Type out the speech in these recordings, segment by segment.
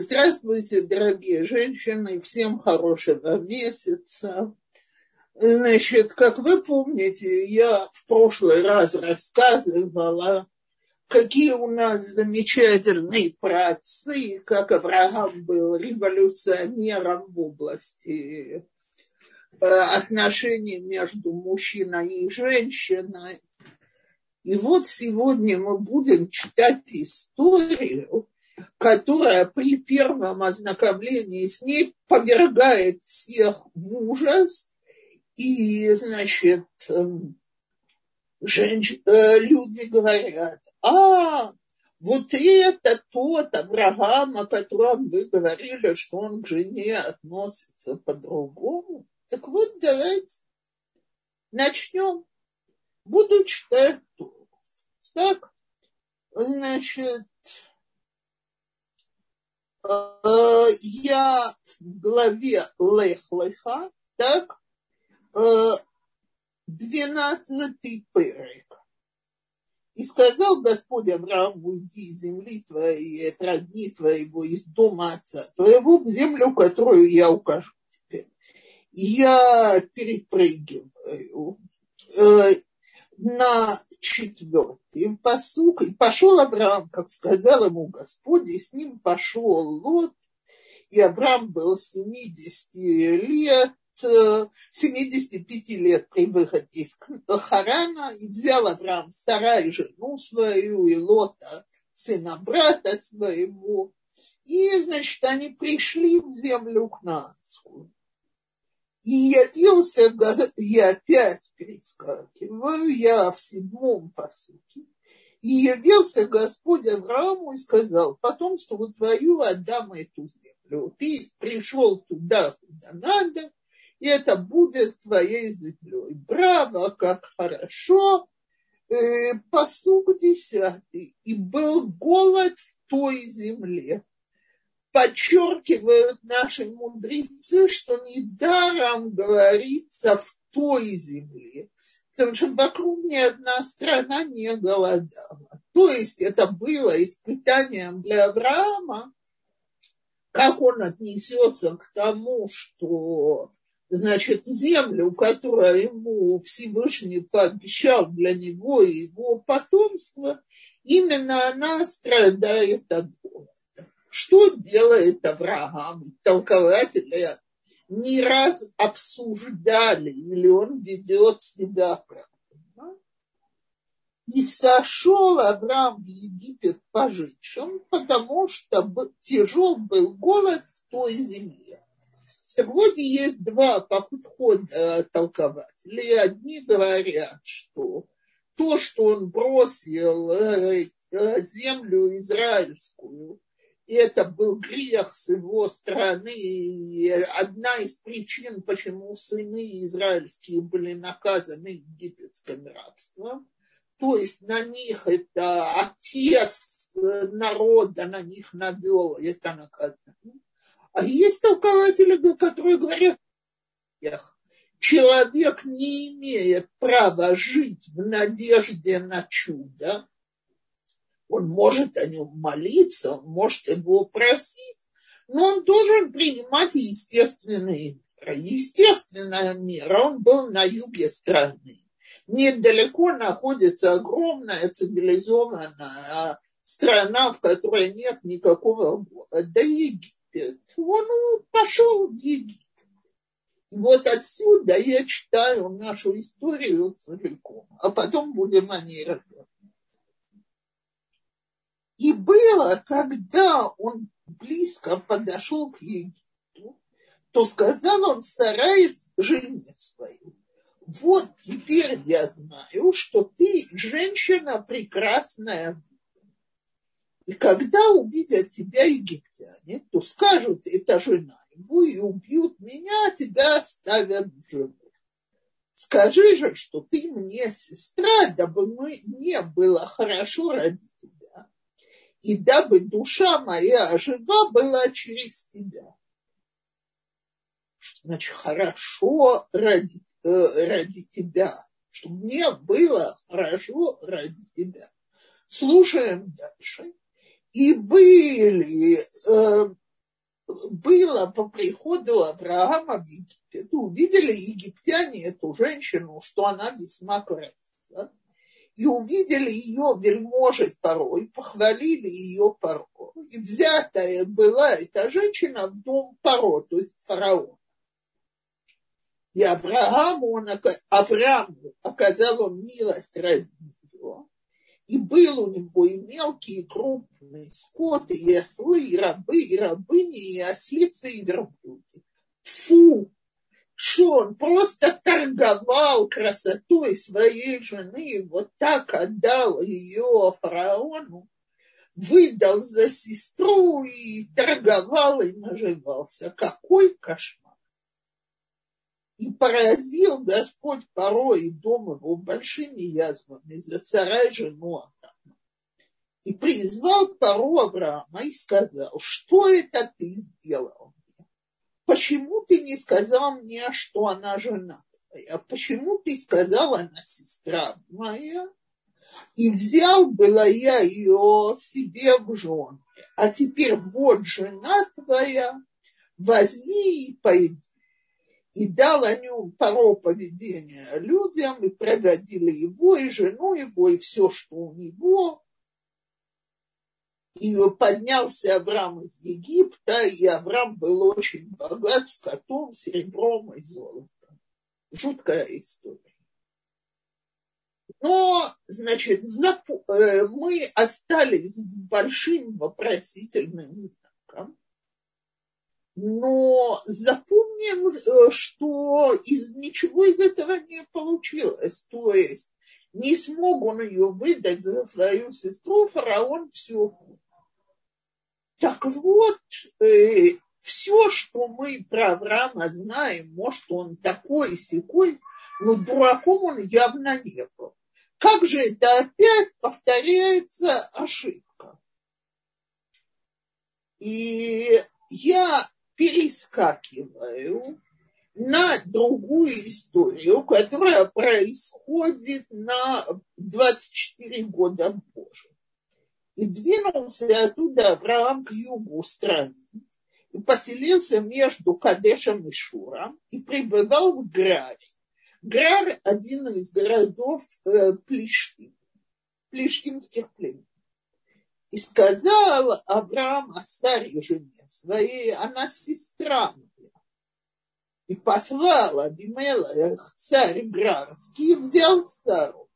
Здравствуйте, дорогие женщины, всем хорошего месяца. Значит, как вы помните, я в прошлый раз рассказывала, какие у нас замечательные працы, как Авраам был революционером в области э, отношений между мужчиной и женщиной. И вот сегодня мы будем читать историю, которая при первом ознакомлении с ней повергает всех в ужас. И, значит, эм, женщ... Э, люди говорят, а, вот это тот Авраам, о котором вы говорили, что он к жене относится по-другому. Так вот, давайте начнем. Буду читать Так, значит, я в главе Лех-Леха, так, э, двенадцатый перек. И сказал Господь Аврааму, уйди из земли твоей, от родни твоего, из дома отца твоего, в землю, которую я укажу тебе. Я перепрыгиваю э, на четвертый посук. И пошел Авраам, как сказал ему Господь, и с ним пошел Лот. И Авраам был 70 лет, 75 лет при выходе из Харана, и взял Авраам Сарай, жену свою, и Лота, сына брата своего. И, значит, они пришли в землю Кнаанскую. И явился, я опять перескакиваю, я в седьмом посуке. И явился Господь Аврааму и сказал, потомству твою отдам эту землю. Ты пришел туда, куда надо, и это будет твоей землей. Браво, как хорошо. Э, посук десятый. И был голод в той земле подчеркивают наши мудрецы, что недаром говорится в той земле, потому что вокруг ни одна страна не голодала. То есть это было испытанием для Авраама, как он отнесется к тому, что значит, землю, которую ему Всевышний пообещал для него и его потомства, именно она страдает от голода. Что делает Авраам? Толкователи не раз обсуждали, или он ведет себя правильно. И сошел Авраам в Египет пожитшим, потому что тяжел был голод в той земле. Так вот, есть два подхода толкователей. Одни говорят, что то, что он бросил э, э, землю израильскую, и это был грех с его стороны. И одна из причин, почему сыны израильские были наказаны египетским рабством. То есть на них это отец народа на них навел это наказание. А есть толкователи, которые говорят, человек не имеет права жить в надежде на чудо, он может о нем молиться, он может его просить, но он должен принимать естественные меры. Естественная мера, он был на юге страны. Недалеко находится огромная цивилизованная страна, в которой нет никакого города, Египет. Он пошел в Египет. И вот отсюда я читаю нашу историю целиком, а потом будем о ней разговаривать. И было, когда он близко подошел к Египту, то сказал он стараясь жене свою, вот теперь я знаю, что ты женщина прекрасная. И когда увидят тебя египтяне, то скажут, это жена его, и убьют меня, а тебя оставят в живых. Скажи же, что ты мне сестра, дабы мне было хорошо ради тебя и дабы душа моя жива была через тебя. Что значит хорошо ради, э, ради тебя, чтобы мне было хорошо ради тебя. Слушаем дальше. И были, э, было по приходу Авраама в Египет. Увидели египтяне эту женщину, что она весьма красива. И увидели ее вельможи порой, похвалили ее порой. И взятая была эта женщина в дом Паро, то есть фараон. И Аврааму, он, Аврааму оказал он милость ради нее. И был у него и мелкий, и крупный скот, и ослы, и рабы, и рабыни, и ослицы, и верблюды. Фу! Что он просто торговал красотой своей жены, вот так отдал ее фараону, выдал за сестру и торговал и наживался. Какой кошмар! И поразил Господь порой и дом его большими язвами за сарай жену Авраама. И призвал Пару Авраама и сказал, что это ты сделал? Почему ты не сказал мне, что она жена твоя? Почему ты сказал, она сестра моя? И взял была я ее себе в жены. А теперь вот жена твоя, возьми и пойди и дал о нем паро поведения людям, и прогодили его, и жену его, и все, что у него. И поднялся Авраам из Египта, и Авраам был очень богат скотом, серебром и золотом. Жуткая история. Но, значит, э, мы остались с большим вопросительным знаком но запомним, э, что из ничего из этого не получилось. То есть не смог он ее выдать за свою сестру, фараон все. Так вот, э, все, что мы про Авраама знаем, может, он такой секой, но дураком он явно не был. Как же это опять повторяется ошибка? И я перескакиваю на другую историю, которая происходит на 24 года позже. И двинулся оттуда Авраам к югу страны и поселился между Кадешем и Шуром и пребывал в Граре. Грар – один из городов э, Плештим, плештимских племен. И сказал Авраам о Саре жене своей, она сестра моя. И послал Абимелех, царь Грарский, и взял Сару.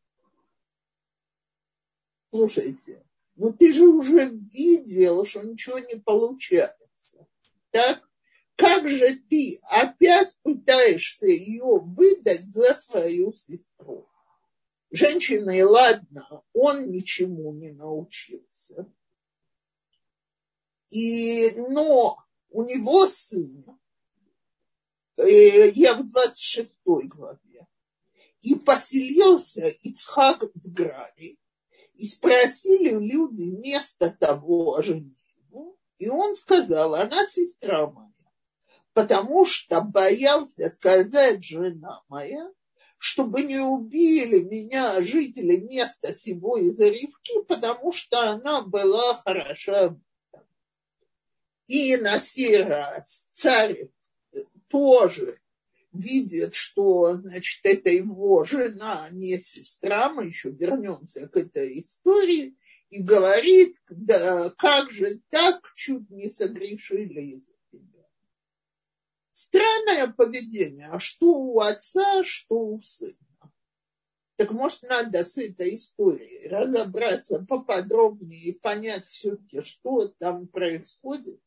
Слушайте, ну ты же уже видел, что ничего не получается. Так? Как же ты опять пытаешься ее выдать за свою сестру? Женщиной, ладно, он ничему не научился. И, но у него сын, э, я в 26 главе, и поселился Ицхак в Граре, и спросили люди место того женитьбу, и он сказал, она сестра моя, потому что боялся сказать жена моя, чтобы не убили меня жители места сего из Ревки, потому что она была хороша. И на сей раз царь тоже видит, что, значит, это его жена, а не сестра, мы еще вернемся к этой истории, и говорит, да как же так, чуть не согрешили из Странное поведение. А что у отца, что у сына. Так может, надо с этой историей разобраться поподробнее и понять все-таки, что там происходит.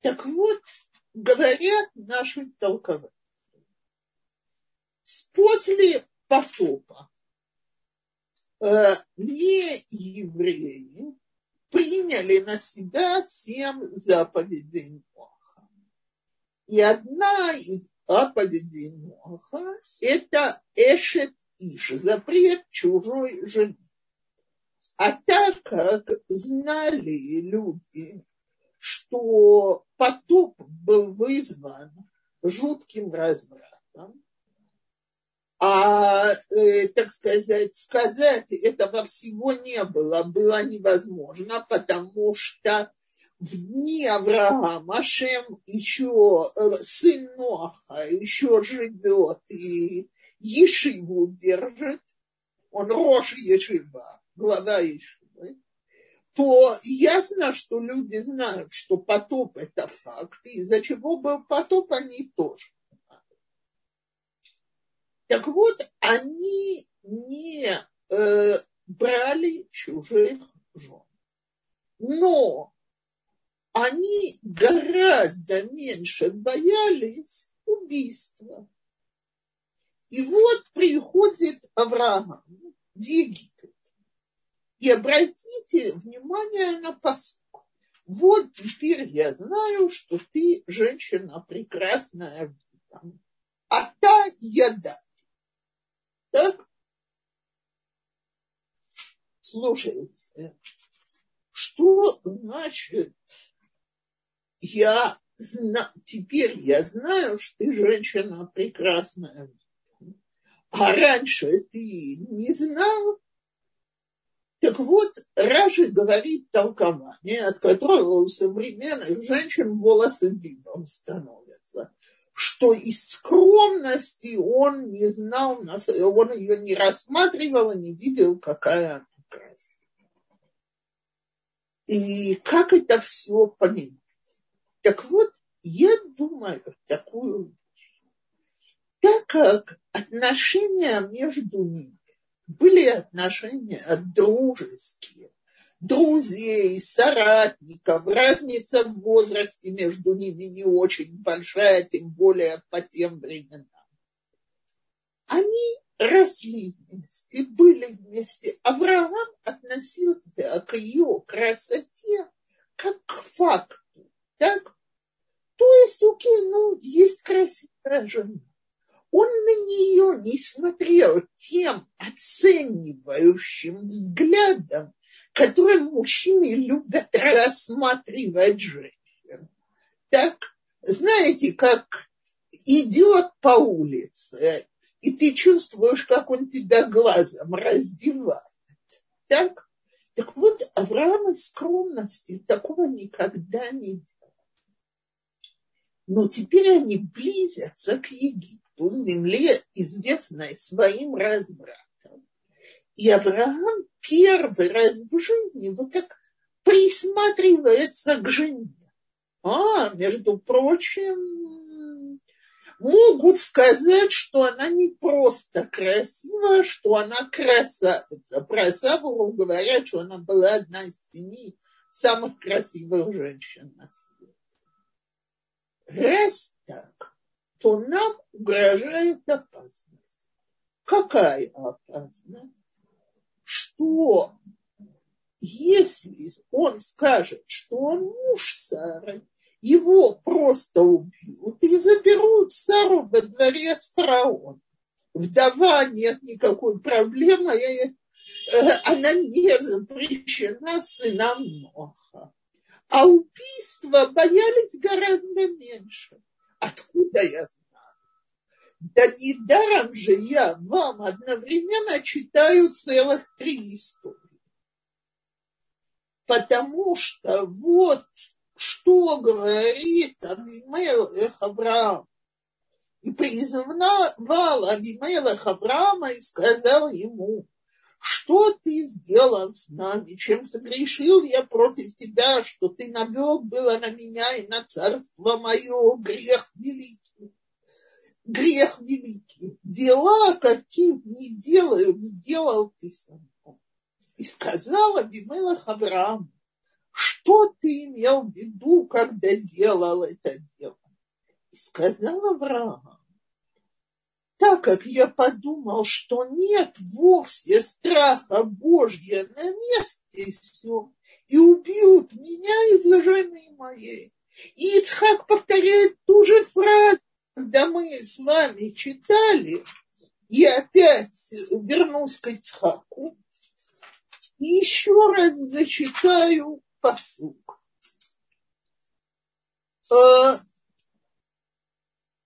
Так вот, говорят наши толкователи. После потопа э, не евреи приняли на себя семь заповедей Ноха. И одна из заповедей Ноха – это эшет иш, запрет чужой жены. А так как знали люди, что потоп был вызван жутким развратом, а, э, так сказать, сказать этого всего не было, было невозможно, потому что в дни Авраама Ашем еще, э, сын Ноха, еще живет и Ешиву держит, он Рош Ешива, глава Ешивы, то ясно, что люди знают, что потоп – это факт, и из-за чего был потоп, они тоже. Так вот, они не э, брали чужих жен. Но они гораздо меньше боялись убийства. И вот приходит Авраам в Египет. И обратите внимание на посуд. Вот теперь я знаю, что ты женщина прекрасная, а та яда. Так? Слушайте, что значит я зна... теперь я знаю, что ты женщина прекрасная, а раньше ты не знал. Так вот, Раши говорит толкование, от которого у современных женщин волосы дыбом становятся, что из скромности он не знал, он ее не рассматривал и не видел, какая она красивая. И как это все понять? Так вот, я думаю такую вещь. Так как отношения между ними были отношения дружеские, друзей, соратников, разница в возрасте между ними не очень большая, тем более по тем временам. Они росли вместе, были вместе. Авраам относился к ее красоте как к факту. Так? То есть, окей, ну, есть красивая жена. Он на нее не смотрел тем оценивающим взглядом, которым мужчины любят рассматривать женщин. Так, знаете, как идет по улице, и ты чувствуешь, как он тебя глазом раздевает. Так? Так вот, Авраам из скромности такого никогда не делал. Но теперь они близятся к Египту, земле, известной своим развратом. И Авраам первый раз в жизни вот так присматривается к жене. А, между прочим, могут сказать, что она не просто красивая, что она красавица. Про Савуру говорят, что она была одна из семи самых красивых женщин на свете. Раз так, то нам угрожает опасность. Какая опасность? Что если он скажет, что он муж Сары, его просто убьют и заберут Сару во дворец фараона. Вдова нет никакой проблемы, э, она не запрещена сынам Ноха а убийства боялись гораздо меньше. Откуда я знаю? Да недаром же я вам одновременно читаю целых три истории. Потому что вот что говорит Авимелех Авраам. И признавал Авимелех Авраама и сказал ему, что ты сделал с нами, чем согрешил я против тебя, что ты навел было на меня и на царство мое грех великий. Грех великий. Дела, каким не делают, сделал ты со мной. И сказал Абимелах Авраам, что ты имел в виду, когда делал это дело? И сказал Авраам, так как я подумал, что нет вовсе страха Божья на месте все, и убьют меня из-за жены моей. И Ицхак повторяет ту же фразу, когда мы с вами читали, и опять вернусь к Ицхаку, и еще раз зачитаю посук.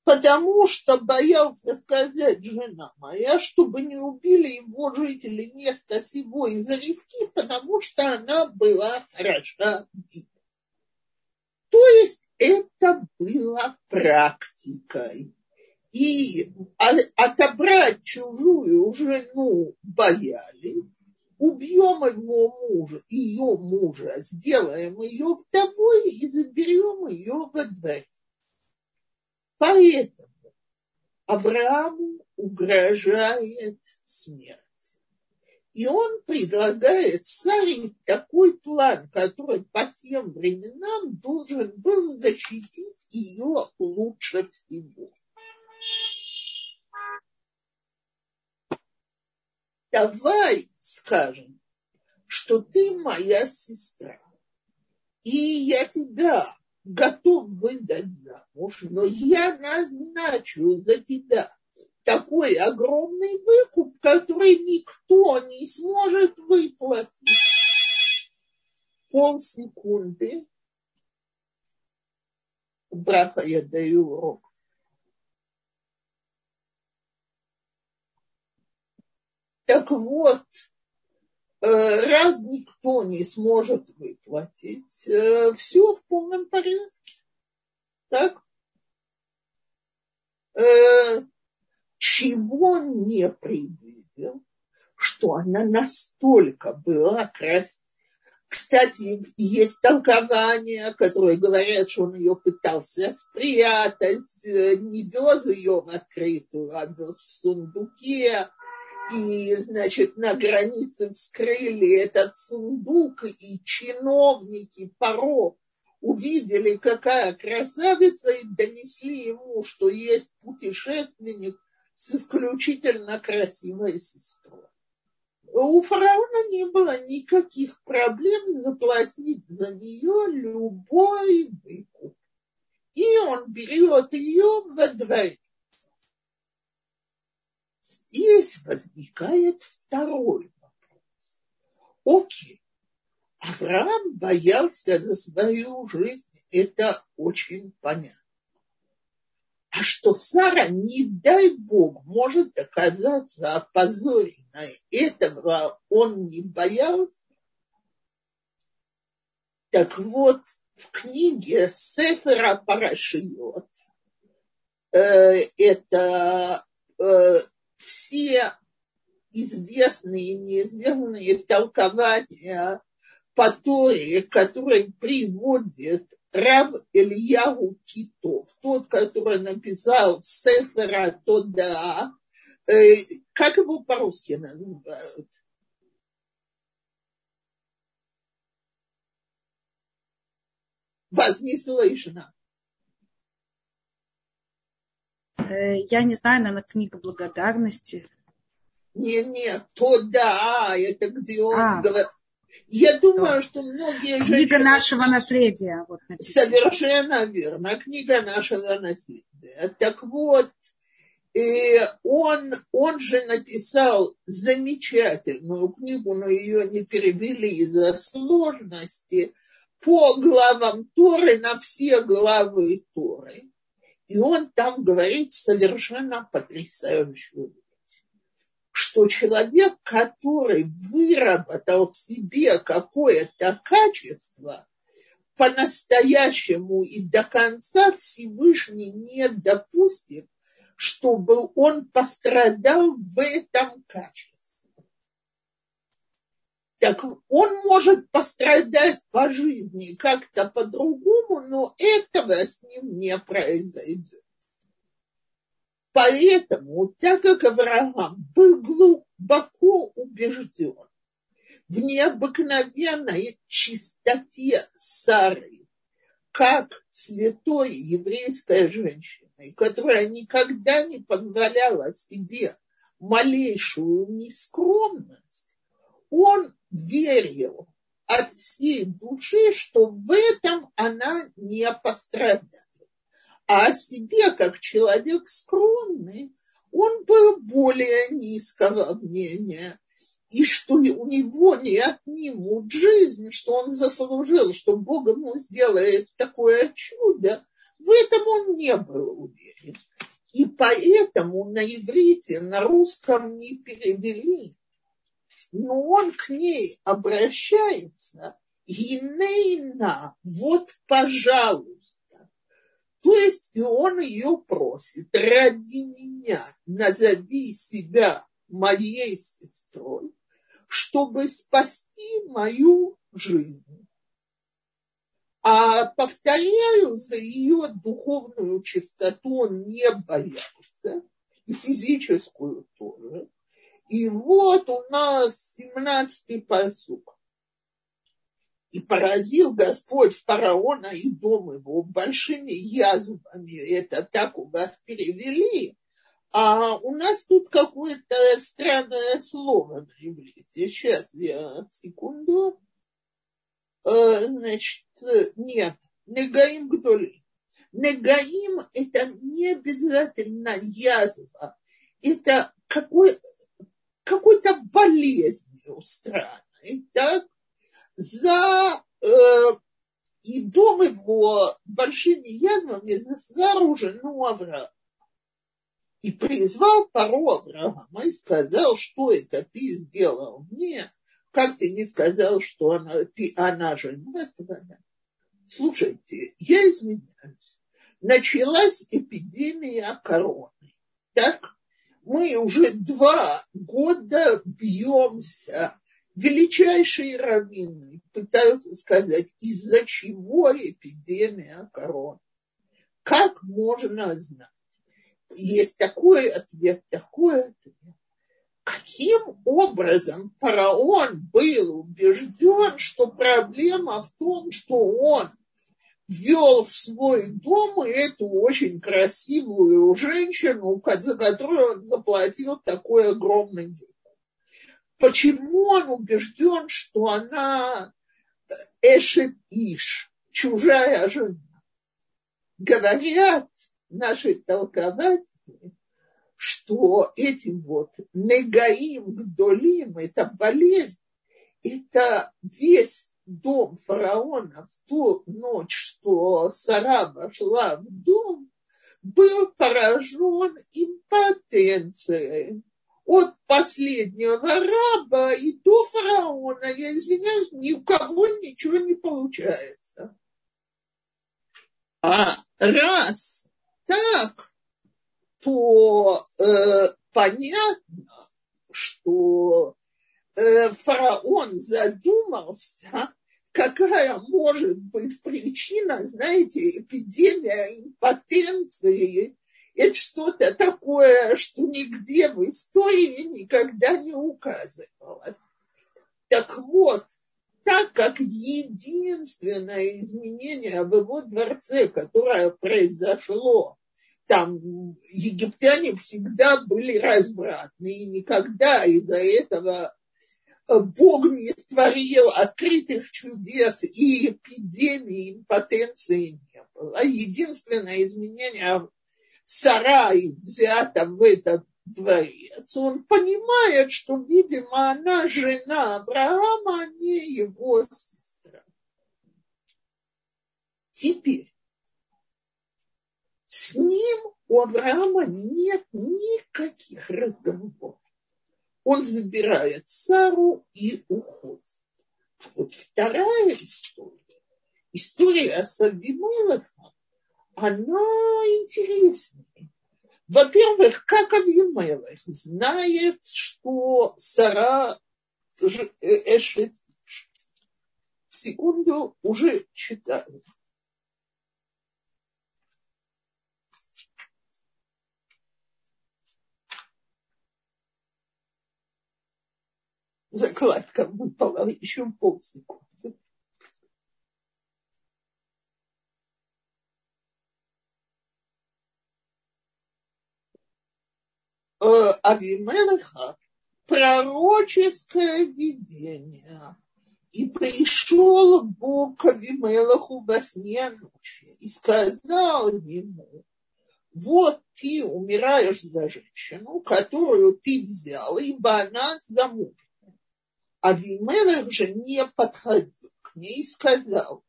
Потому что боялся сказать жена моя, чтобы не убили его жители места сего из-за ревки, потому что она была хороша это было практикой. И отобрать чужую жену боялись, убьем его мужа, ее мужа, сделаем ее вдовой и заберем ее во дворец. Поэтому Аврааму угрожает смерть. И он предлагает Саре такой план, который по тем временам должен был защитить ее лучше всего. Давай скажем, что ты моя сестра, и я тебя готов выдать замуж, но я назначу за тебя такой огромный выкуп, который никто не сможет выплатить. Полсекунды. Браха я даю урок. Так вот, раз никто не сможет выплатить, э, все в полном порядке. Так? Э, чего не предвидел, что она настолько была красива. Кстати, есть толкования, которые говорят, что он ее пытался спрятать, не вез ее в открытую, а вез в сундуке. И, значит, на границе вскрыли этот сундук, и чиновники Паро увидели, какая красавица, и донесли ему, что есть путешественник, с исключительно красивой сестрой. У фараона не было никаких проблем заплатить за нее любой выкуп. И он берет ее во дворец. Здесь возникает второй вопрос. Окей, Авраам боялся за свою жизнь, это очень понятно. А что Сара, не дай Бог, может оказаться опозоренной, этого он не боялся. Так вот, в книге Сефера Парашиот э, это э, все известные и неизвестные толкования по Торе, которые приводят Рав Ильяу Китов, тот, который написал Сефера Тода, э, как его по-русски называют? Вас не слышно. Э, я не знаю, наверное, книга благодарности. Не, не, то да, это где он а. говорит, я думаю, что многие Книга женщины... нашего наследия. Вот, Совершенно верно. Книга нашего наследия. Так вот, и он, он же написал замечательную книгу, но ее не перевели из-за сложности, по главам Торы на все главы Торы. И он там говорит совершенно потрясающую что человек, который выработал в себе какое-то качество, по-настоящему и до конца Всевышний не допустит, чтобы он пострадал в этом качестве. Так он может пострадать по жизни как-то по-другому, но этого с ним не произойдет. Поэтому, так как Авраам был глубоко убежден в необыкновенной чистоте Сары, как святой еврейской женщины, которая никогда не позволяла себе малейшую нескромность, он верил от всей души, что в этом она не пострадает а о себе как человек скромный, он был более низкого мнения. И что у него не отнимут жизнь, что он заслужил, что Бог ему сделает такое чудо, в этом он не был уверен. И поэтому на иврите, на русском не перевели. Но он к ней обращается, Гинейна, вот, пожалуйста, То есть и он ее просит, ради меня назови себя моей сестрой, чтобы спасти мою жизнь. А повторяю, за ее духовную чистоту он не боялся, и физическую тоже. И вот у нас 17-й посук. И поразил Господь фараона и дом его большими язвами. Это так у вас перевели. А у нас тут какое-то странное слово на иврите. Сейчас я секунду. Э, значит, нет. Негаим гдоли. Негаим – это не обязательно язва. Это какой, какой-то болезнью странной. Так? за э, и дом его большими язвами за жену Авраама. И призвал пару Авраама и сказал, что это ты сделал мне, как ты не сказал, что она, ты, она жена твоя. Слушайте, я извиняюсь. Началась эпидемия короны. Так? Мы уже два года бьемся величайшие раввины пытаются сказать, из-за чего эпидемия короны. Как можно знать? Есть такой ответ, такой ответ. Каким образом фараон был убежден, что проблема в том, что он ввел в свой дом эту очень красивую женщину, за которую он заплатил такой огромный денег? Почему он убежден, что она эшет иш, чужая жена? Говорят наши толкователи, что эти вот негаим гдолим, это болезнь, это весь дом фараона в ту ночь, что Сара вошла в дом, был поражен импотенцией от последнего раба и до фараона, я извиняюсь, ни у кого ничего не получается. А раз так, то э, понятно, что э, фараон задумался, какая может быть причина, знаете, эпидемия импотенции это что-то такое, что нигде в истории никогда не указывалось. Так вот, так как единственное изменение в его дворце, которое произошло, там египтяне всегда были развратны, и никогда из-за этого Бог не творил открытых чудес и эпидемии импотенции не было. Единственное изменение сарай взята в этот дворец, он понимает, что, видимо, она жена Авраама, а не его сестра. Теперь с ним у Авраама нет никаких разговоров. Он забирает Сару и уходит. Вот вторая история. История с Авимелахом она интереснее. Во-первых, как Авимелech знает, что Сара э, Эшет секунду уже читаю. Закладка выпала еще полсекунды. Э, Авимелеха пророческое видение. И пришел Бог к Авимелеху во сне ночи и сказал ему, вот ты умираешь за женщину, которую ты взял, ибо она замужняя. Авимелех же не подходил к ней и сказал,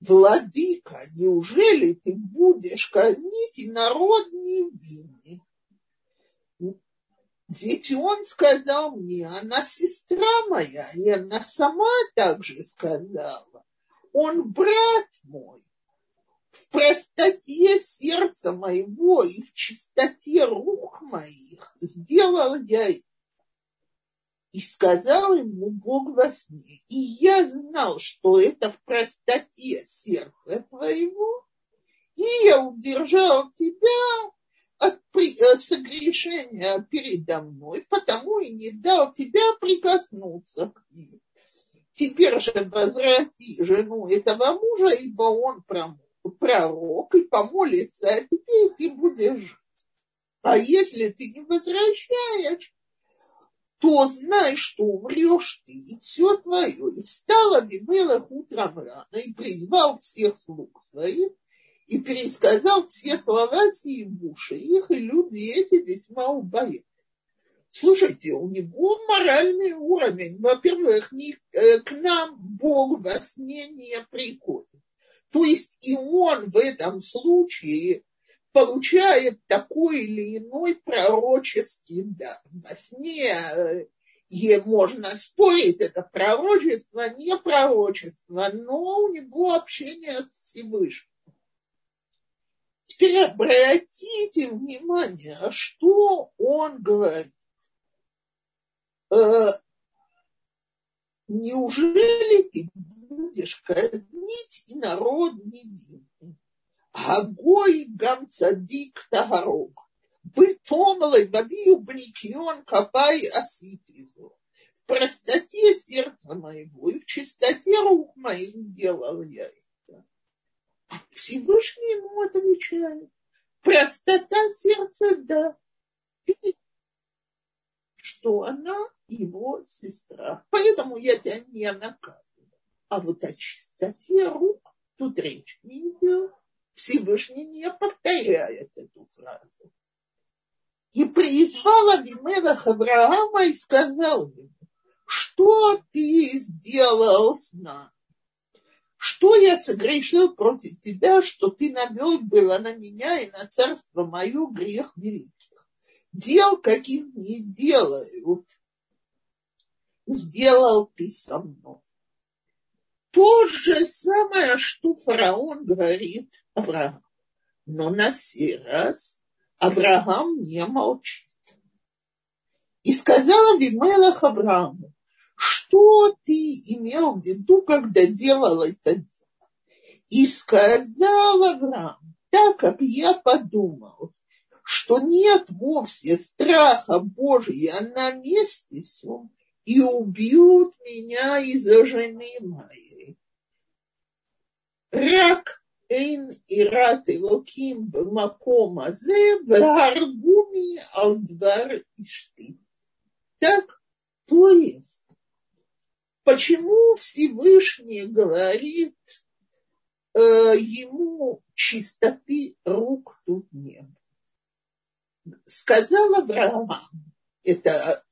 Владыка, неужели ты будешь казнить и народ невинный? Ведь он сказал мне, она сестра моя, и она сама также сказала. Он брат мой. в простоте сердца моего и в чистоте рук моих сделал я это. И сказал ему Бог во сне, и я знал, что это в простоте сердца твоего, и я удержал тебя от э, согрешения передо мной, потому и не дал тебя прикоснуться к ней. Теперь же возврати жену этого мужа, ибо он пророк и помолится, а теперь ты будешь жить. А если ты не возвращаешь, то знай, что умрешь ты, и все твое. И встал Абимелах утром рано и призвал всех слуг своих, и пересказал все слова сии в уши их, и люди эти весьма убоялись. Слушайте, у него моральный уровень. Во-первых, не, э, к нам Бог во сне не приходит. То есть и он в этом случае получает такой или иной пророческий дар. Во сне и э, можно спорить, это пророчество, не пророчество, но у него общение с Всевышним. Теперь обратите внимание, что он говорит. Э, неужели ты будешь казнить и народ невинный? Агой гам цадик тагарог. Бытом лайбаби бникион капай аситизу. В простоте сердца моего и в чистоте рук моих сделал я это. А Всевышний ему отвечает. Простота сердца, да. Ты что она его сестра. Поэтому я тебя не наказываю. А вот о чистоте рук тут речь не идет. Всевышний не повторяет эту фразу. И призвал Абимелах Авраама и сказал ему, что ты сделал с нами? Что я согрешил против тебя, что ты навел было на меня и на царство мое грех великий? дел, каких не делают, сделал ты со мной. То же самое, что фараон говорит Авраам. Но на сей раз Авраам не молчит. И сказал Абимелах Аврааму, что ты имел в виду, когда делал это дело? И сказал Авраам, так как я подумал, что нет вовсе страха Божия на месте всем, и убьют меня из-за жены моей. Рак Эйн Ират Элоким Маком Азе Варгуми Алдвар Ишты. Так, то есть, почему Всевышний говорит, э, ему чистоты рук тут нет? Сказала Сказал Авраам, это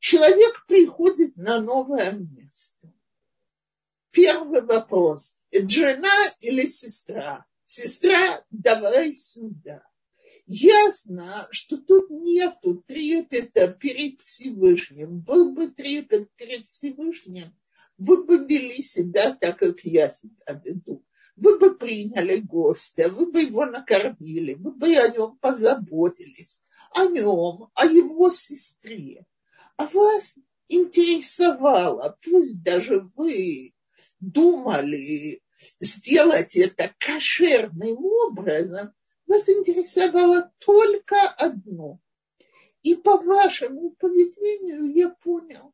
человек приходит на новое место. Первый вопрос, жена или сестра? Сестра, давай сюда. Ясно, что тут нету трепета перед Всевышним. Был бы трепет перед Всевышним, вы бы вели себя так, как я себя веду вы бы приняли гостя, вы бы его накормили, вы бы о нем позаботились, о нем, о его сестре. А вас интересовало, пусть даже вы думали сделать это кошерным образом, вас интересовало только одно. И по вашему поведению я понял,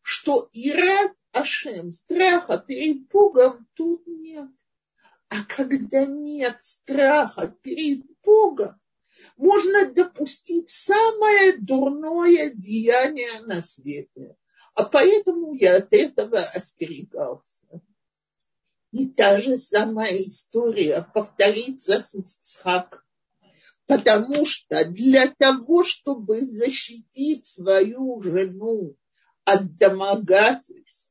что Ират Ашем, страха перед Богом тут нет. А когда нет страха перед Богом, можно допустить самое дурное деяние на свете. А поэтому я от этого остерегался. И та же самая история повторится с Ицхаком. Потому что для того, чтобы защитить свою жену от домогательств,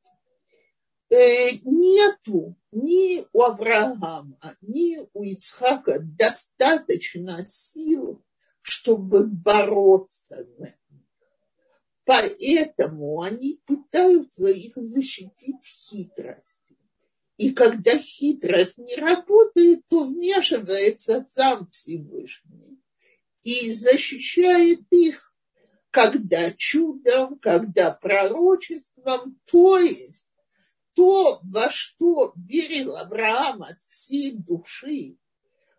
нету ни у Авраама, ни у Ицхака достаточно сил, чтобы бороться за них. Поэтому они пытаются их защитить хитростью. И когда хитрость не работает, то вмешивается сам Всевышний и защищает их, когда чудом, когда пророчеством, то есть то, во что верил Авраам от всей души,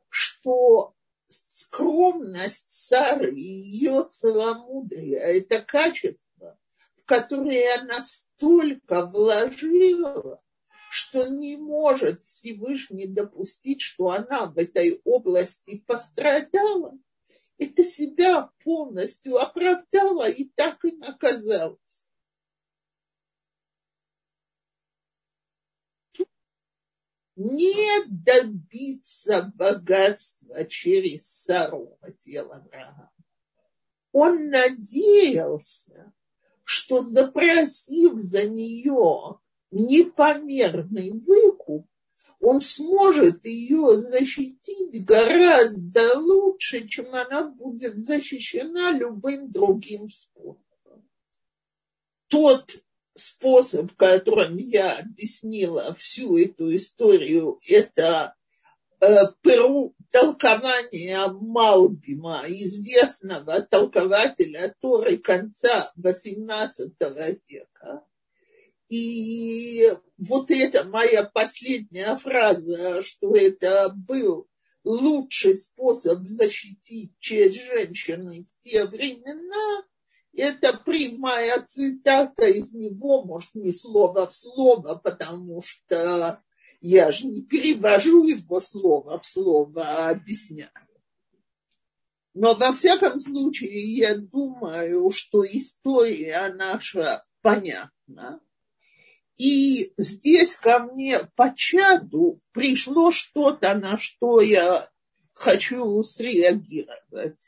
что скромность Сары и ее целомудрие – это качество, в которое она столько вложила, что не может Всевышний допустить, что она в этой области пострадала, это себя полностью оправдала и так и наказалась. Не добиться богатства через Сару хотел Авраам. Он надеялся, что запросив за нее непомерный выкуп, он сможет ее защитить гораздо лучше, чем она будет защищена любым другим способом. Тот способ, которым я объяснила всю эту историю, это э, толкование Малбима, известного толкователя Торы конца XVIII века, и вот это моя последняя фраза, что это был лучший способ защитить честь женщины в те времена, это прямая цитата из него, может, не слово в слово, потому что я же не перевожу его слово в слово, а объясняю. Но во всяком случае, я думаю, что история наша понятна. И здесь ко мне по чаду пришло что-то, на что я хочу среагировать.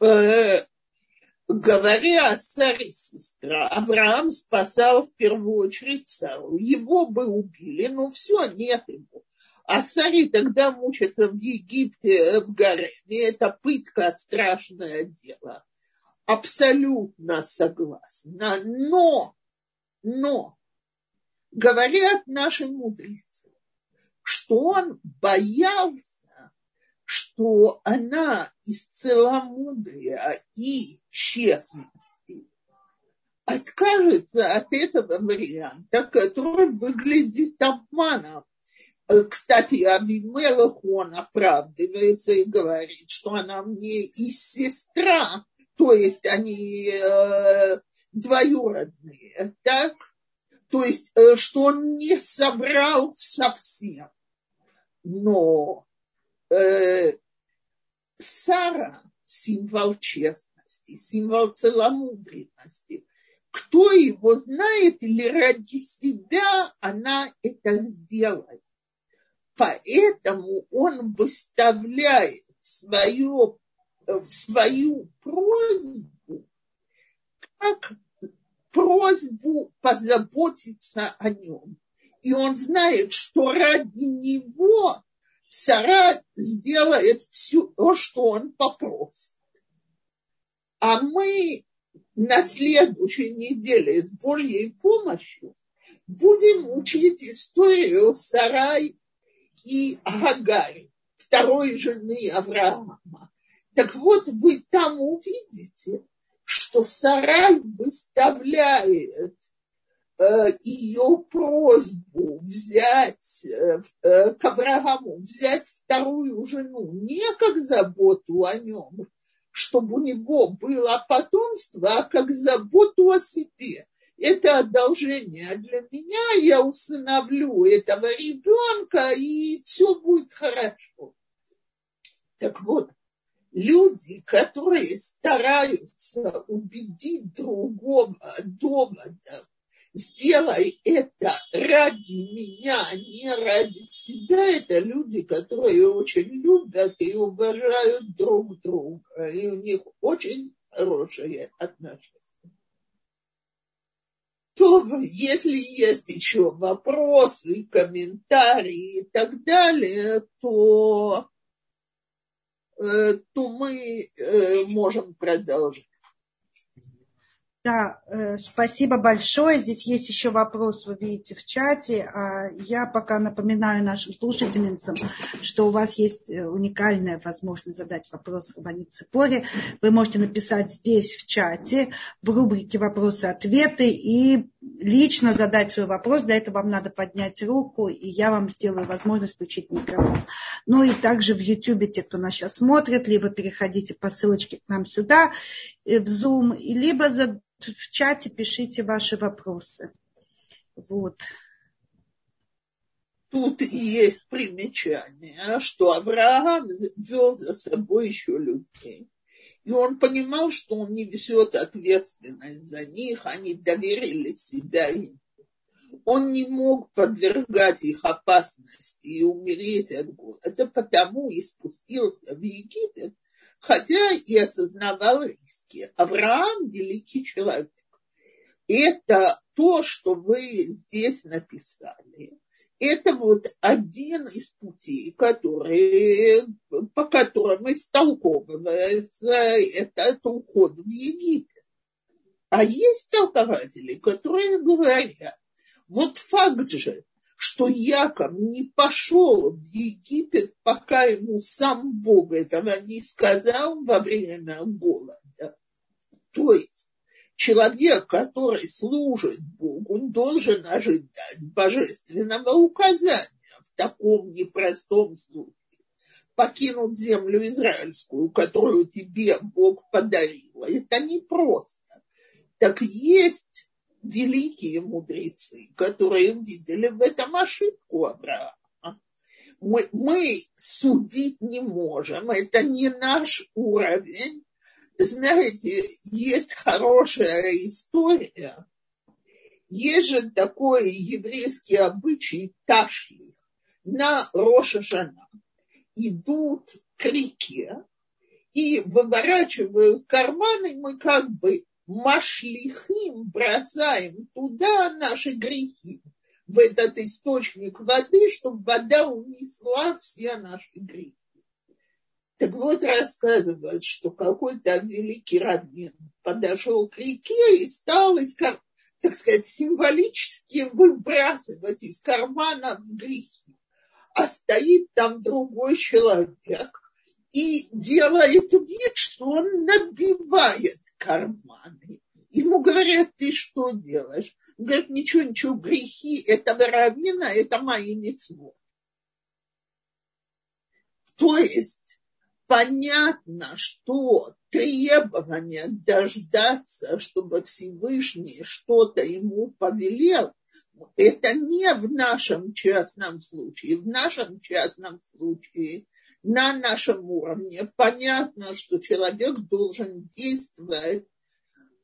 Э, говоря о царе сестра, Авраам спасал в первую очередь Сару. Его бы убили, но все, нет его. А Сари тогда мучатся в Египте, э, в Гареме. Это пытка, страшное дело. Абсолютно согласна. Но, но, говорят наши мудрецы, что он боялся, что она из целомудрия и честности откажется от этого варианта, который выглядит обманом. Э, кстати, Авимелах, он оправдывается и говорит, что она мне и сестра, то есть они э, двоюродные, так? То есть, э, что он не соврал совсем. Но э, Сара – символ честности, символ целомудренности. Кто его знает или ради себя она это сделает. Поэтому он выставляет свою, свою просьбу как просьбу позаботиться о нем. И он знает, что ради него Сара сделает все, что он попросит. А мы на следующей неделе с Божьей помощью будем учить историю Сарай и Агари, второй жены Авраама. Так вот, вы там увидите, что Сарай выставляет ее просьбу взять э, э, к Аврааму, взять вторую жену не как заботу о нем, чтобы у него было потомство, а как заботу о себе это одолжение для меня, я усыновлю этого ребенка, и все будет хорошо. Так вот, люди, которые стараются убедить другого доводом, сделай это ради меня, не ради себя, это люди, которые очень любят и уважают друг друга, и у них очень хорошие отношения. То, если есть еще вопросы, комментарии и так далее, то, э, то мы э, можем продолжить. Да, э, спасибо большое. Здесь есть еще вопрос, вы видите в чате. А я пока напоминаю нашим слушательницам, что у вас есть э, уникальная возможность задать вопрос Рабанит Цепоре. Вы можете написать здесь в чате, в рубрике «Вопросы-ответы» и лично задать свой вопрос. Для этого вам надо поднять руку, и я вам сделаю возможность включить микрофон. Ну и также в YouTube, те, кто нас сейчас смотрит, либо переходите по ссылочке к нам сюда, в Zoom, либо в чате пишите ваши вопросы. Вот. Тут есть примечание, что Авраам вел за собой еще людей. И он понимал, что он не несет ответственность за них, они доверили себя им. Он не мог подвергать их опасности и умереть от голода, потому и спустился в Египет, хотя и осознавал риски. Авраам – великий человек. Это то, что вы здесь написали. Это вот один из путей, которые, по которым истолковывается этот уход в Египет. А есть толкователи, которые говорят, вот факт же, что Яков не пошел в Египет, пока ему сам Бог этого не сказал во время голода. То есть человек, который служит Богу, должен ожидать божественного указания в таком непростом случае. Покинуть землю израильскую, которую тебе Бог подарил, это непросто. Так есть великие мудрецы, которые видели в этом ошибку Авраама. Мы, мы судить не можем, это не наш уровень. Знаете, есть хорошая история. Есть же такой еврейский обычай ташлих на Роша Жана. Идут к реке и выворачивают карманы, мы как бы машлихим, бросаем туда наши грехи, в этот источник воды, чтобы вода унесла все наши грехи. Так вот, рассказывают, что какой-то великий раввин подошел к реке и стал из кар... так сказать, символически выбрасывать из кармана в грехи. А стоит там другой человек и делает вид, что он набивает карманы. Ему говорят, ты что делаешь? Он говорит, ничего, ничего, грехи этого равнина, это мои мецвод. То есть понятно, что требование дождаться, чтобы Всевышний что-то ему повелел, это не в нашем частном случае. В нашем частном случае на нашем уровне понятно, что человек должен действовать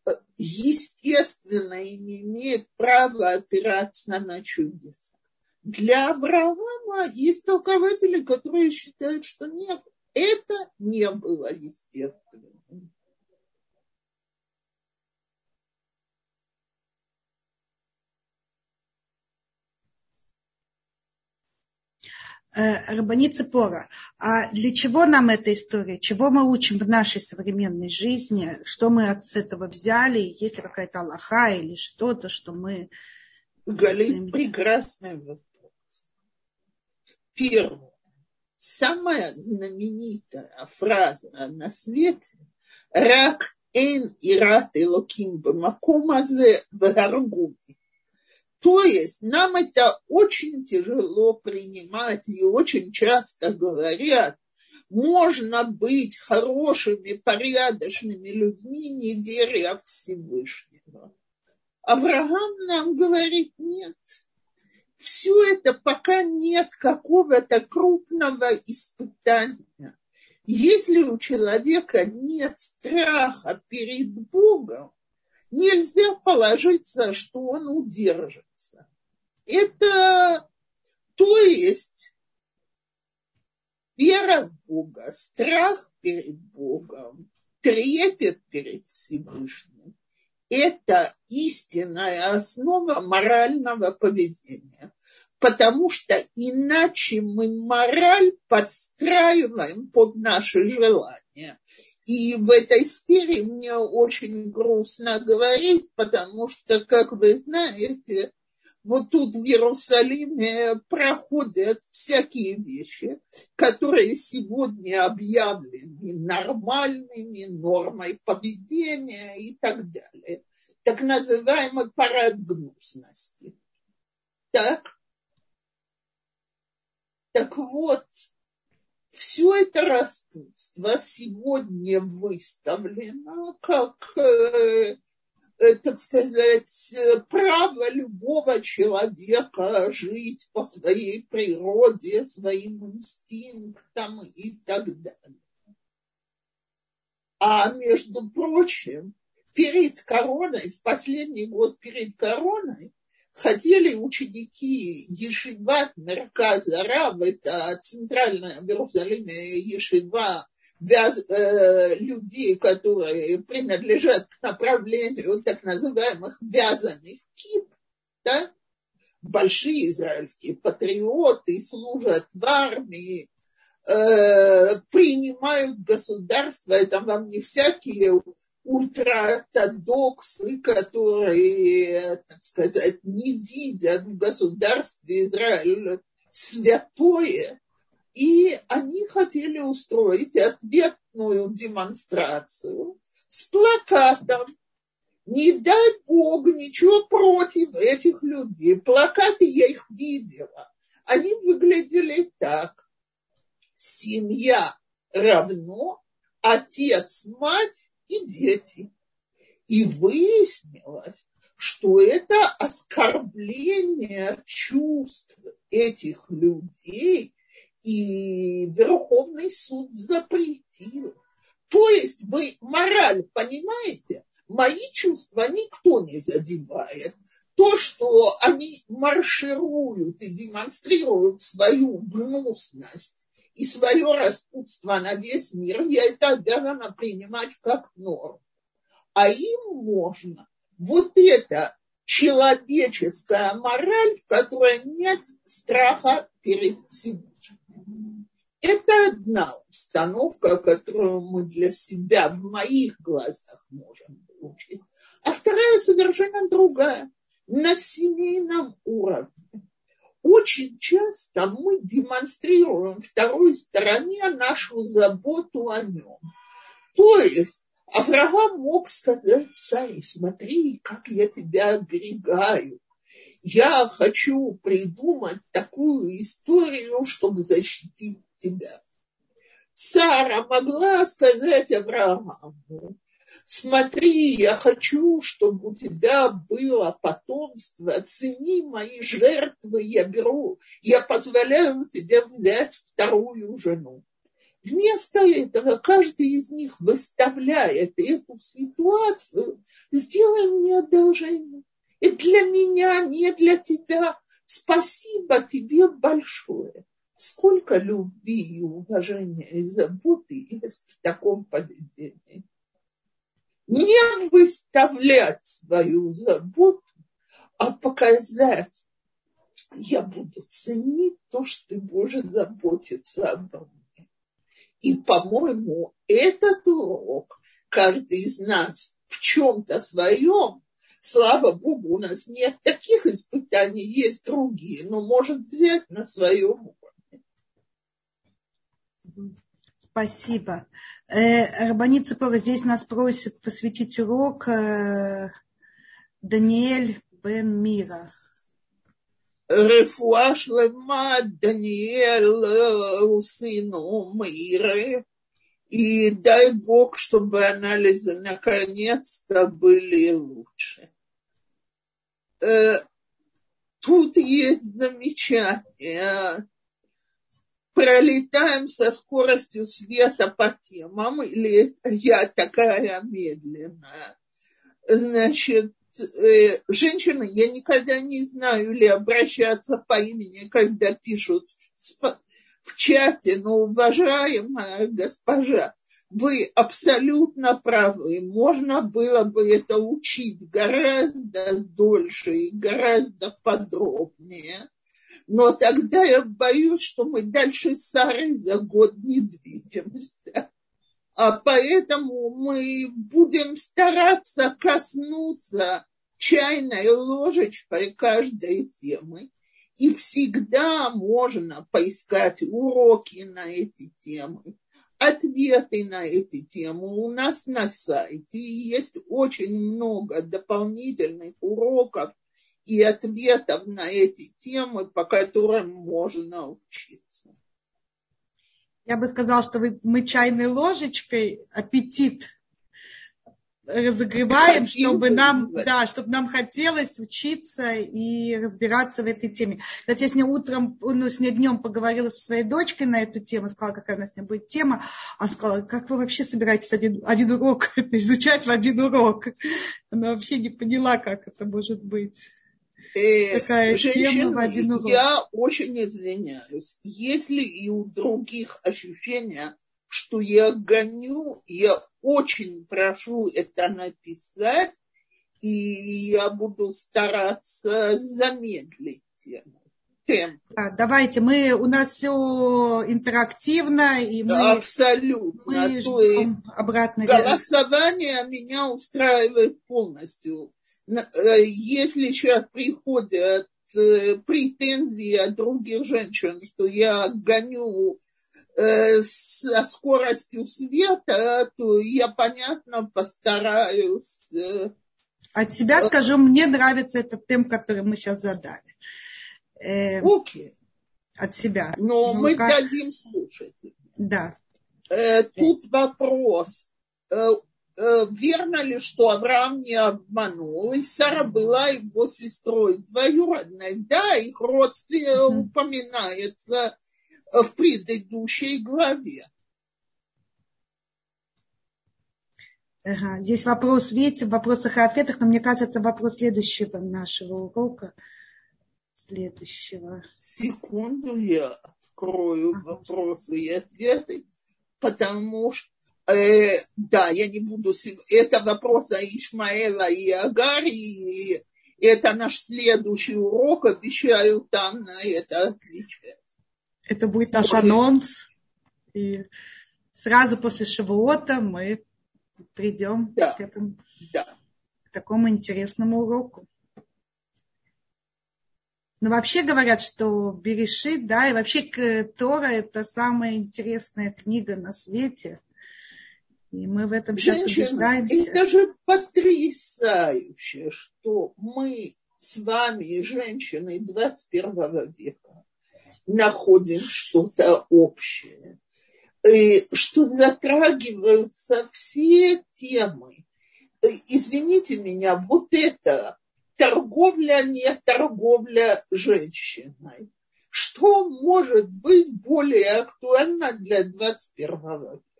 э, естественно и не имеет права опираться на чудеса. Для Авраама есть толкователи, которые считают, что нет, это не было естественно. Э, Рабанит Цепора, а для чего нам эта история? Чего мы учим в нашей современной жизни? Что мы от этого взяли? Есть ли какая-то Аллаха или что-то, что мы... Галит, прекрасный вопрос. Первое. Самая знаменитая фраза на свете «Рак эн ират элоким бамакумазе вагаргуми» То есть нам это очень тяжело принимать и очень часто говорят, можно быть хорошими, порядочными людьми, не веря в Всевышнего. Авраам нам говорит, нет, все это пока нет какого-то крупного испытания. Если у человека нет страха перед Богом, нельзя положиться, что он удержит. Это, то есть, вера в Бога, страх перед Богом, трепет перед Всевышним. Это истинная основа морального поведения. Потому что иначе мы мораль подстраиваем под наши желания. И в этой сфере мне очень грустно говорить, потому что, как вы знаете, вот тут в Иерусалиме проходят всякие вещи, которые сегодня объявлены нормальными, нормой поведения и так далее. Так называемый парад гнусности. Так? Так вот, все это распутство сегодня выставлено как э, Э, так сказать, право любого человека жить по своей природе, своим инстинктам и так далее. А между прочим, перед короной, в последний год перед короной, хотели ученики Ешиват Мерказа Рав, это центральная в Иерусалиме Ешива Э, людей, которые принадлежат к направлению так называемых вязаных кип, да? большие израильские патриоты служат в армии, э, принимают государство, это вам не всякие ультраортодоксы, которые, так сказать, не видят в государстве Израиль святое, и они хотели устроить ответную демонстрацию с плакатом. Не дай Бог ничего против этих людей. Плакаты я их видела. Они выглядели так. Семья равно отец, мать и дети. И выяснилось, что это оскорбление чувств этих людей и Верховный суд запретил. То есть вы мораль понимаете? Мои чувства никто не задевает. То, что они маршируют и демонстрируют свою гнусность и свое распутство на весь мир, я это обязана принимать как норму. А им можно вот это человеческая мораль, в которой нет страха перед Всевышним. Это одна установка, которую мы для себя в моих глазах можем выучить. А вторая совершенно другая. На семейном уровне. Очень часто мы демонстрируем второй стороне нашу заботу о нем. То есть Авраам мог сказать царю, смотри, как я тебя оберегаю, я хочу придумать такую историю, чтобы защитить тебя. Сара могла сказать Аврааму, смотри, я хочу, чтобы у тебя было потомство, цени мои жертвы, я беру, я позволяю тебе взять вторую жену. Вместо этого каждый из них выставляет эту ситуацию, сделай мне одолжение и для меня, не для тебя. Спасибо тебе большое. Сколько любви и уважения и заботы есть в таком поведении. Не выставлять свою заботу, а показать, я буду ценить то, что ты будешь заботиться обо мне. И, по-моему, этот урок каждый из нас в чем-то своем слава Богу, у нас нет таких испытаний, есть другие, но может взять на своем уровне. Спасибо. Э, Рабанит Цепора здесь нас просит посвятить урок э, Даниэль Бен Мира. Рефуа шлема Даниэль сыну Мира. И дай Бог, чтобы анализы наконец-то были лучше. Э, тут есть замечание Пролетаем со скоростью света по темам, или я такая медленная. Значит, э, женщины, я никогда не знаю, ли обращаться по имени, когда пишут в, в чате, но, уважаемая госпожа, вы абсолютно правы. Можно было бы это учить гораздо дольше и гораздо подробнее. Но тогда я боюсь, что мы дальше Сары за год не двинемся. А поэтому мы будем стараться коснуться чайной ложечкой каждой темы. И всегда можно поискать уроки на эти темы, ответы на эти темы. У нас на сайте есть очень много дополнительных уроков и ответов на эти темы, по которым можно учиться. Я бы сказала, что вы, мы чайной ложечкой аппетит разогреваем, чтобы нам, да, чтобы нам хотелось учиться и разбираться в этой теме. Кстати, я сегодня утром, ну, сегодня днем поговорила со своей дочкой на эту тему, сказала, какая у нас с ней будет тема. Она сказала, как вы вообще собираетесь один, один урок изучать в один урок? Она вообще не поняла, как это может быть. Э, Такая урок. Я очень извиняюсь. Если и у других ощущения, что я гоню, я очень прошу это написать, и я буду стараться замедлить тему. Темп. Да, давайте, мы, у нас все интерактивно, и мы, да, абсолютно. мы То есть голосование меня устраивает полностью. Э, если сейчас приходят э, претензии от других женщин, что я гоню Э, со скоростью света, то я, понятно, постараюсь. От себя скажу, мне нравится этот темп, который мы сейчас задали. Окей. От себя. Но ну, мы как... дадим слушать. Да. Тут вопрос. Верно ли, что Авраам не обманул, и Сара была его сестрой двоюродной? Да, их родстве упоминается в предыдущей главе. Ага. Здесь вопрос, видите, в вопросах и ответах, но мне кажется, это вопрос следующего нашего урока. Следующего. Секунду, я открою ага. вопросы и ответы, потому что э, да, я не буду... Это вопрос о Ишмаэла и Агаре, и это наш следующий урок, обещаю там на это отвечать. Это будет наш анонс. И сразу после Шавуота мы придем да. к этому, да. к такому интересному уроку. Но вообще говорят, что Берешит, да, и вообще Тора – это самая интересная книга на свете. И мы в этом Женщина, сейчас убеждаемся. Это же потрясающе, что мы с вами, женщины 21 века, находим что-то общее, и что затрагиваются все темы. Извините меня, вот это торговля, не торговля женщиной. Что может быть более актуально для 21 века?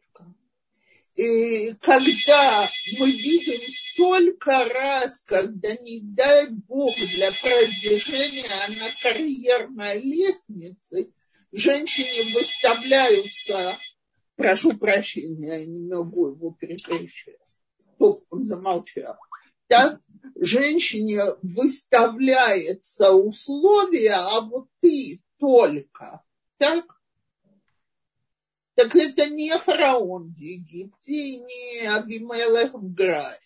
И когда мы видим столько раз, когда, не дай Бог, для продвижения на карьерной лестнице женщине выставляются, прошу прощения, я не могу его перекрещивать, он замолчал, так, женщине выставляется условие, а вот ты только, так, так это не фараон в Египте и не Авимелех в Граре.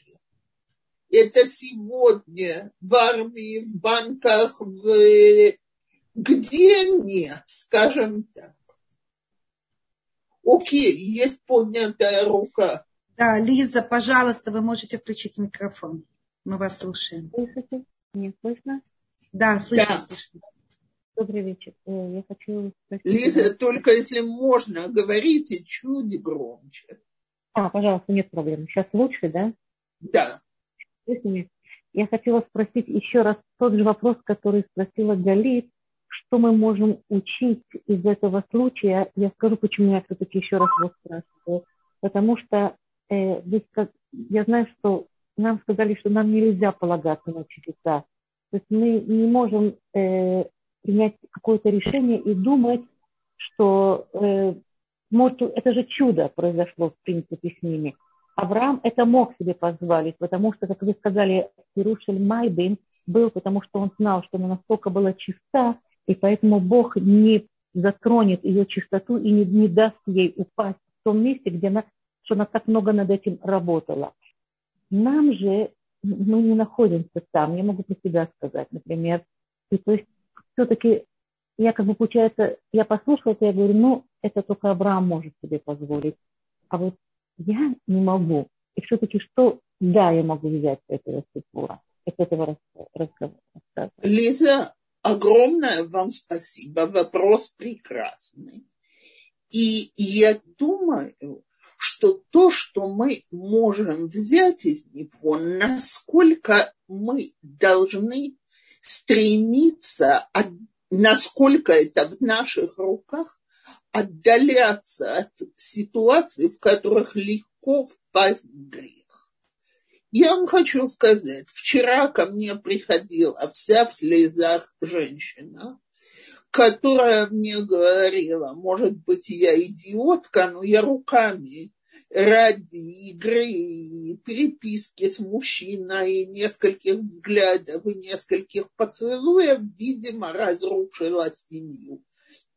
Это сегодня в армии, в банках, в... где нет, скажем так. Окей, есть поднятая рука. Да, Лиза, пожалуйста, вы можете включить микрофон. Мы вас слушаем. Слышите? Не слышно? Да, слышно, да. слышно. Добрый вечер. Я хочу спросить... Лиза, только если можно, говорите чуть громче. А, пожалуйста, нет проблем. Сейчас лучше, да? Да. Я хотела спросить еще раз тот же вопрос, который спросила Галит. Что мы можем учить из этого случая? Я скажу, почему я все-таки еще раз его спрашиваю. Потому что э, я знаю, что нам сказали, что нам нельзя полагаться на чудеса. То есть мы не можем э, принять какое-то решение и думать, что э, может, это же чудо произошло, в принципе, с ними. Авраам это мог себе позволить, потому что, как вы сказали, Ирушель Майбин был, потому что он знал, что она настолько была чиста, и поэтому Бог не затронет ее чистоту и не, не даст ей упасть в том месте, где она что она так много над этим работала. Нам же, мы не находимся там, я могу про себя сказать, например, и то есть все-таки я как бы, получается, я послушала это, я говорю, ну, это только Авраам может себе позволить, а вот я не могу. И все-таки что, да, я могу взять этого ситуа, с этого разговора. Лиза, огромное вам спасибо, вопрос прекрасный. И я думаю, что то, что мы можем взять из него, насколько мы должны стремиться, от, насколько это в наших руках, отдаляться от ситуаций, в которых легко впасть в грех. Я вам хочу сказать, вчера ко мне приходила вся в слезах женщина, которая мне говорила, может быть, я идиотка, но я руками ради игры переписки с мужчиной, и нескольких взглядов, и нескольких поцелуев, видимо, разрушила семью.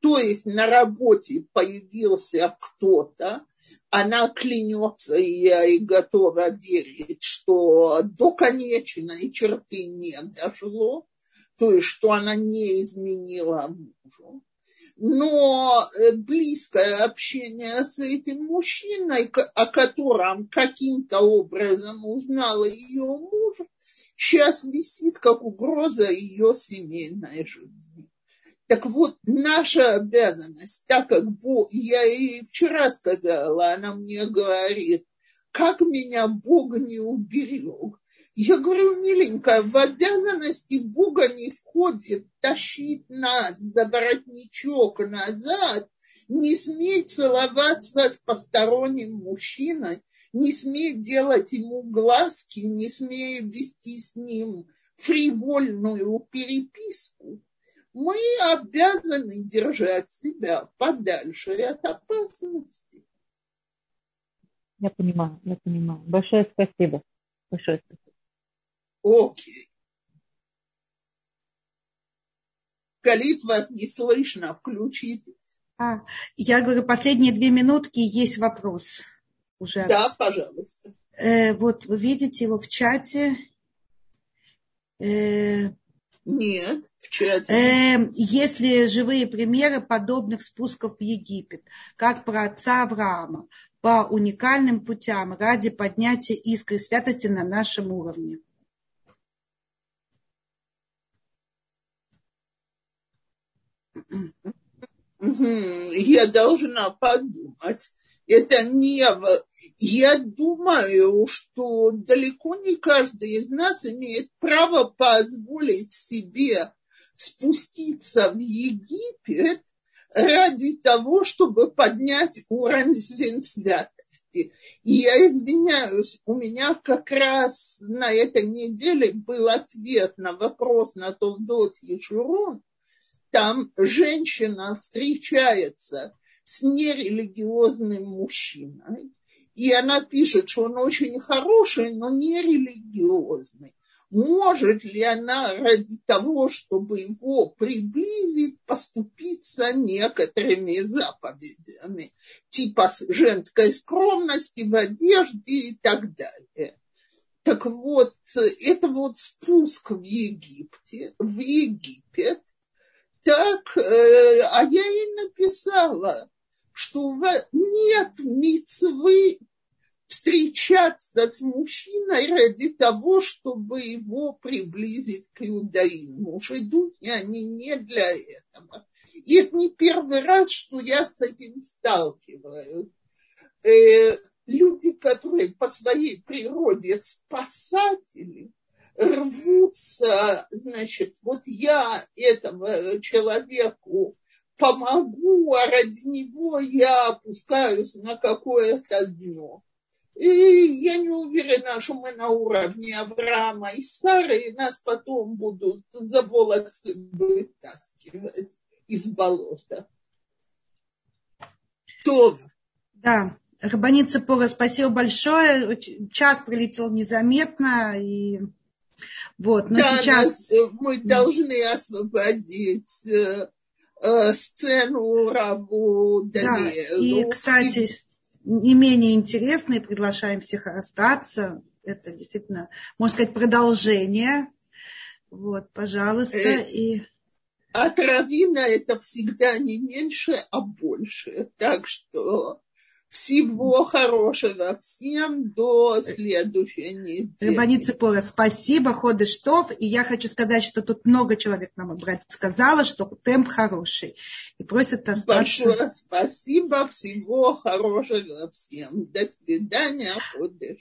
То есть на работе появился кто-то, она клянется, и и готова верить, что до конечной черты не дошло, то есть что она не изменила мужу. Но э, близкое общение с этим мужчиной, о котором каким-то образом узнала ее муж, сейчас висит как угроза ее семейной жизни. Так вот, наша обязанность, так как Бог, я и вчера сказала, она мне говорит, как меня Бог не уберег. Я говорю, миленькая, в обязанности Бога не входит тащить нас за воротничок назад, не сметь целоваться с посторонним мужчиной, не сметь делать ему глазки, не смей вести с ним фривольную переписку мы обязаны держать себя подальше от опасности. Я понимаю, я понимаю. Большое спасибо. Большое спасибо. Окей. Галит, вас не слышно, включите. А, я говорю, последние две минутки есть вопрос. Уже. Да, пожалуйста. Э, вот вы видите его в чате. Э, Нет. Э, если живые примеры подобных спусков в Египет, как про отца Авраама, по уникальным путям ради поднятия искры святости на нашем уровне. Я должна подумать. Это не... Я думаю, что далеко не каждый из нас имеет право позволить себе спуститься в Египет ради того, чтобы поднять уровень святости. И я извиняюсь, у меня как раз на этой неделе был ответ на вопрос на Толдот Ешурон. Там женщина встречается с нерелигиозным мужчиной, и она пишет, что он очень хороший, но не религиозный может ли она ради того, чтобы его приблизить, поступиться некоторыми заповедями, типа женской скромности в одежде и так далее. Так вот, это вот спуск в Египте, в Египет. Так, э, а я ей написала, что нет мецвы встречаться с мужчиной ради того, чтобы его приблизить к иудаизму. Уж идут они не для этого. И это не первый раз, что я с этим сталкиваюсь. Э, люди, которые по своей природе спасатели, рвутся, значит, вот я этому человеку помогу, а ради него я опускаюсь на какое-то дно. И я не уверена, что мы на уровне Авраама и Сары, и нас потом будут за волосы вытаскивать из болота. То. Да, Рабанит Цепора, спасибо большое. Час прилетел незаметно. И... Вот, но да, сейчас... Нас, э, мы должны освободить э, э, сцену Раву Даниэлу. Да, и, кстати, не менее интересно, и приглашаем всех остаться. Это действительно, можно сказать, продолжение. Вот, пожалуйста. Э, и... От Равина это всегда не меньше, а больше. Так что всего хорошего всем до следующей недели. Рабани Цепора, спасибо, Ходыштов. И я хочу сказать, что тут много человек нам сказала, что темп хороший. И просят остаться. Большое спасибо, всего хорошего всем. До свидания, Ходыш.